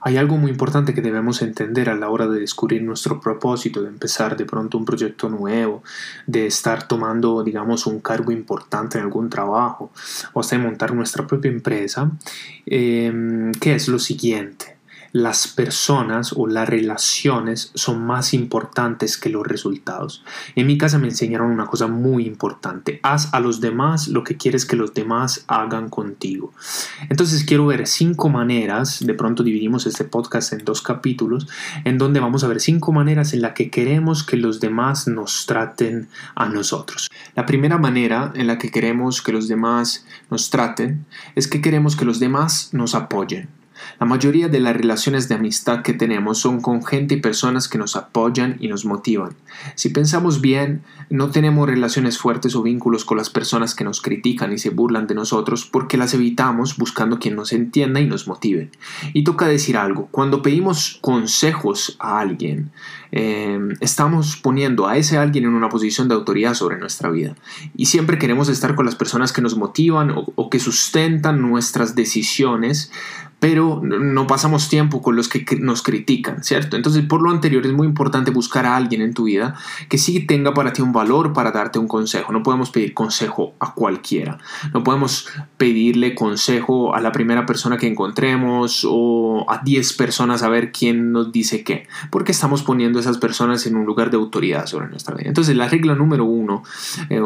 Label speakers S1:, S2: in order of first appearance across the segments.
S1: Hay algo muy importante que debemos entender a la hora de descubrir nuestro propósito, de empezar de pronto un proyecto nuevo, de estar tomando, digamos, un cargo importante en algún trabajo o hasta de montar nuestra propia empresa, eh, que es lo siguiente las personas o las relaciones son más importantes que los resultados. En mi casa me enseñaron una cosa muy importante. Haz a los demás lo que quieres que los demás hagan contigo. Entonces quiero ver cinco maneras, de pronto dividimos este podcast en dos capítulos, en donde vamos a ver cinco maneras en las que queremos que los demás nos traten a nosotros. La primera manera en la que queremos que los demás nos traten es que queremos que los demás nos apoyen. La mayoría de las relaciones de amistad que tenemos son con gente y personas que nos apoyan y nos motivan. Si pensamos bien, no tenemos relaciones fuertes o vínculos con las personas que nos critican y se burlan de nosotros porque las evitamos buscando quien nos entienda y nos motive. Y toca decir algo, cuando pedimos consejos a alguien, eh, estamos poniendo a ese alguien en una posición de autoridad sobre nuestra vida. Y siempre queremos estar con las personas que nos motivan o que sustentan nuestras decisiones pero no pasamos tiempo con los que nos critican, ¿cierto? Entonces, por lo anterior, es muy importante buscar a alguien en tu vida que sí tenga para ti un valor para darte un consejo. No podemos pedir consejo a cualquiera. No podemos pedirle consejo a la primera persona que encontremos o a 10 personas a ver quién nos dice qué, porque estamos poniendo a esas personas en un lugar de autoridad sobre nuestra vida. Entonces, la regla número uno, eh,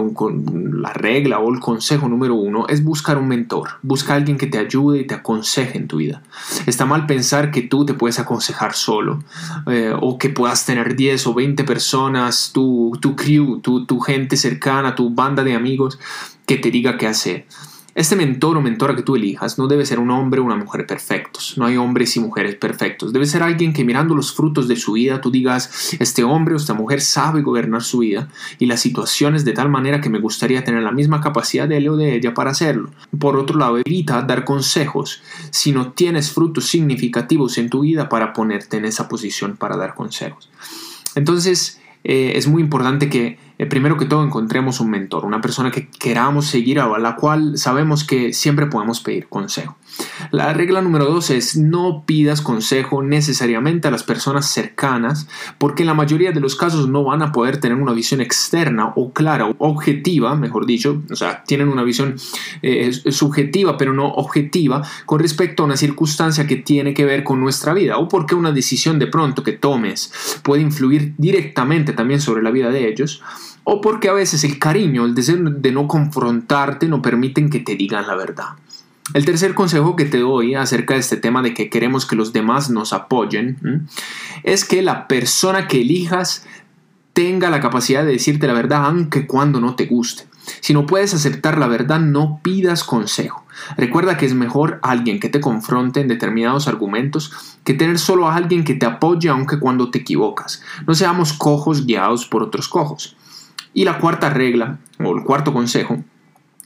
S1: la regla o el consejo número uno es buscar un mentor. Busca alguien que te ayude y te aconseje en tu vida. Está mal pensar que tú te puedes aconsejar solo eh, o que puedas tener 10 o 20 personas, tu, tu crew, tu, tu gente cercana, tu banda de amigos que te diga qué hacer. Este mentor o mentora que tú elijas no debe ser un hombre o una mujer perfectos. No hay hombres y mujeres perfectos. Debe ser alguien que mirando los frutos de su vida tú digas, este hombre o esta mujer sabe gobernar su vida y las situaciones de tal manera que me gustaría tener la misma capacidad de él o de ella para hacerlo. Por otro lado, evita dar consejos si no tienes frutos significativos en tu vida para ponerte en esa posición para dar consejos. Entonces, eh, es muy importante que eh, primero que todo encontremos un mentor, una persona que queramos seguir, a la cual sabemos que siempre podemos pedir consejo. La regla número dos es no pidas consejo necesariamente a las personas cercanas porque en la mayoría de los casos no van a poder tener una visión externa o clara o objetiva, mejor dicho, o sea, tienen una visión eh, subjetiva pero no objetiva con respecto a una circunstancia que tiene que ver con nuestra vida o porque una decisión de pronto que tomes puede influir directamente también sobre la vida de ellos o porque a veces el cariño, el deseo de no confrontarte no permiten que te digan la verdad. El tercer consejo que te doy acerca de este tema de que queremos que los demás nos apoyen es que la persona que elijas tenga la capacidad de decirte la verdad aunque cuando no te guste. Si no puedes aceptar la verdad, no pidas consejo. Recuerda que es mejor alguien que te confronte en determinados argumentos que tener solo a alguien que te apoye aunque cuando te equivocas. No seamos cojos guiados por otros cojos. Y la cuarta regla, o el cuarto consejo,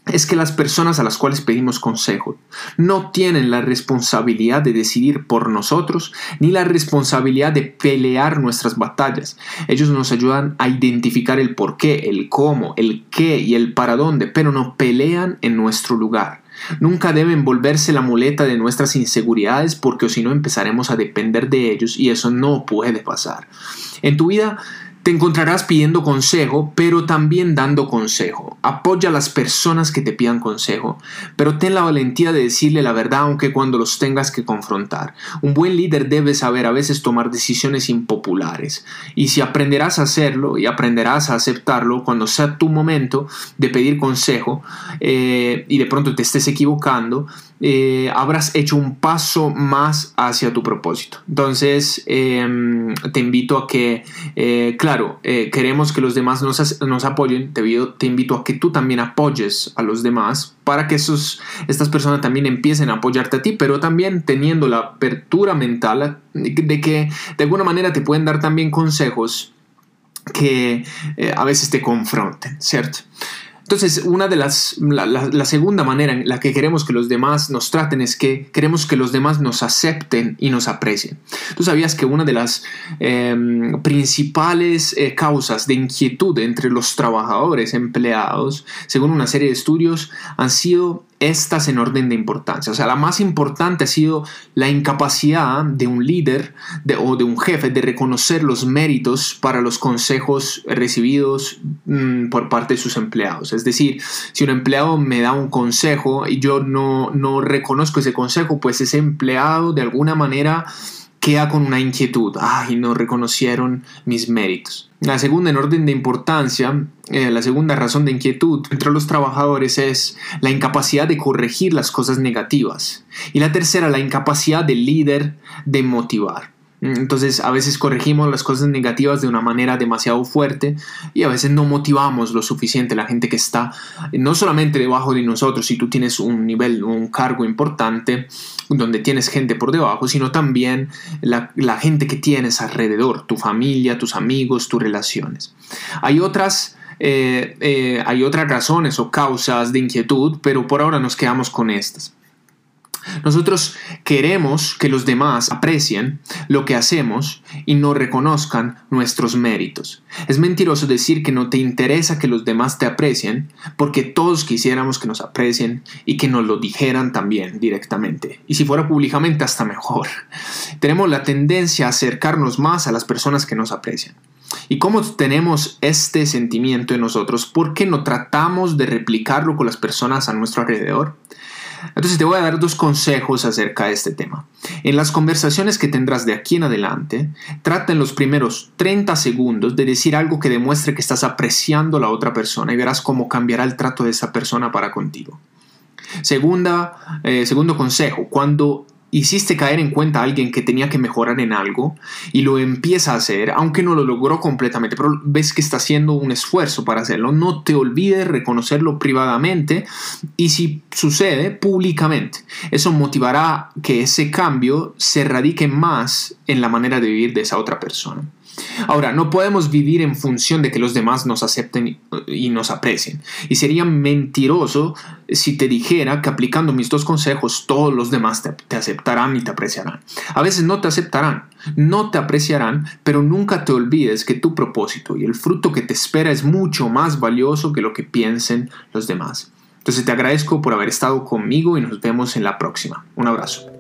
S1: es que las personas a las cuales pedimos consejo no tienen la responsabilidad de decidir por nosotros ni la responsabilidad de pelear nuestras batallas. Ellos nos ayudan a identificar el por qué, el cómo, el qué y el para dónde, pero no pelean en nuestro lugar. Nunca deben volverse la muleta de nuestras inseguridades porque o si no empezaremos a depender de ellos y eso no puede pasar. En tu vida te encontrarás pidiendo consejo, pero también dando consejo. Apoya a las personas que te pidan consejo, pero ten la valentía de decirle la verdad aunque cuando los tengas que confrontar. Un buen líder debe saber a veces tomar decisiones impopulares. Y si aprenderás a hacerlo y aprenderás a aceptarlo cuando sea tu momento de pedir consejo eh, y de pronto te estés equivocando, eh, habrás hecho un paso más hacia tu propósito. Entonces, em, te invito a que, eh, claro, eh, queremos que los demás nos, nos apoyen, te, te, invito a que tú también apoyes a los demás para que esos, estas personas también empiecen a apoyarte a ti, pero también teniendo la apertura mental de que de alguna manera te pueden dar también consejos que a veces te confronten, ¿cierto? Entonces, una de las, la, segunda manera en la que queremos que los demás nos traten es que queremos que los demás nos acepten y nos aprecien. Tú sabías que una de las em, principales eh, causas de inquietud entre los trabajadores empleados, según una serie de estudios, han sido estas en orden de importancia. O sea, la más importante ha sido la incapacidad de un líder o de un jefe de reconocer los méritos para los consejos recibidos mm, por parte de sus empleados. Es decir, si un empleado me da un consejo y yo no, no reconozco ese consejo, pues ese empleado de alguna manera queda con una inquietud. Ay, no reconocieron mis méritos. La segunda en orden de importancia, eh, la segunda razón de inquietud entre los trabajadores es la incapacidad de corregir las cosas negativas. Y la tercera, la incapacidad del líder de motivar. Entonces a veces corregimos las cosas negativas de una manera demasiado fuerte y a veces no motivamos lo suficiente la gente que está no solamente debajo de nosotros, si tú tienes un nivel, un cargo importante donde tienes gente por debajo, sino también la, gente que tienes alrededor, tu familia, tus amigos, tus relaciones. Hay otras... Eh, eh, hay otras razones o causas de inquietud, pero por ahora nos quedamos con estas. Nosotros queremos que los demás aprecien lo que hacemos y no reconozcan nuestros méritos. Es mentiroso decir que no te interesa que los demás te aprecien, porque todos quisiéramos que nos aprecien y que nos lo dijeran también directamente. Y si fuera públicamente, hasta mejor. Tenemos la tendencia a acercarnos más a las personas que nos aprecian. ¿Y cómo tenemos este sentimiento en nosotros? ¿Por qué no tratamos de replicarlo con las personas a nuestro alrededor? Entonces te voy a dar dos consejos acerca de este tema. En las conversaciones que tendrás de aquí en adelante, trata en los primeros 30 segundos de decir algo que demuestre que estás apreciando a la otra persona y verás cómo cambiará el trato de esa persona para contigo. Segunda, eh, segundo consejo, cuando hiciste caer en cuenta a alguien que tenía que mejorar en algo y lo empieza a hacer, aunque no lo logró completamente, pero ves que está haciendo un esfuerzo para hacerlo, no te olvides reconocerlo privadamente y si sucede, públicamente. Eso motivará que ese cambio se radique más en la manera de vivir de esa otra persona. Ahora, no podemos vivir en función de que los demás nos acepten y nos aprecien. Y sería mentiroso si te dijera que aplicando mis dos consejos todos los demás te, aceptarán y te apreciarán. A veces no te aceptarán, no te apreciarán, pero nunca te olvides que tu propósito y el fruto que te espera es mucho más valioso que lo que piensen los demás. Entonces te agradezco por haber estado conmigo y nos vemos en la próxima. Un abrazo.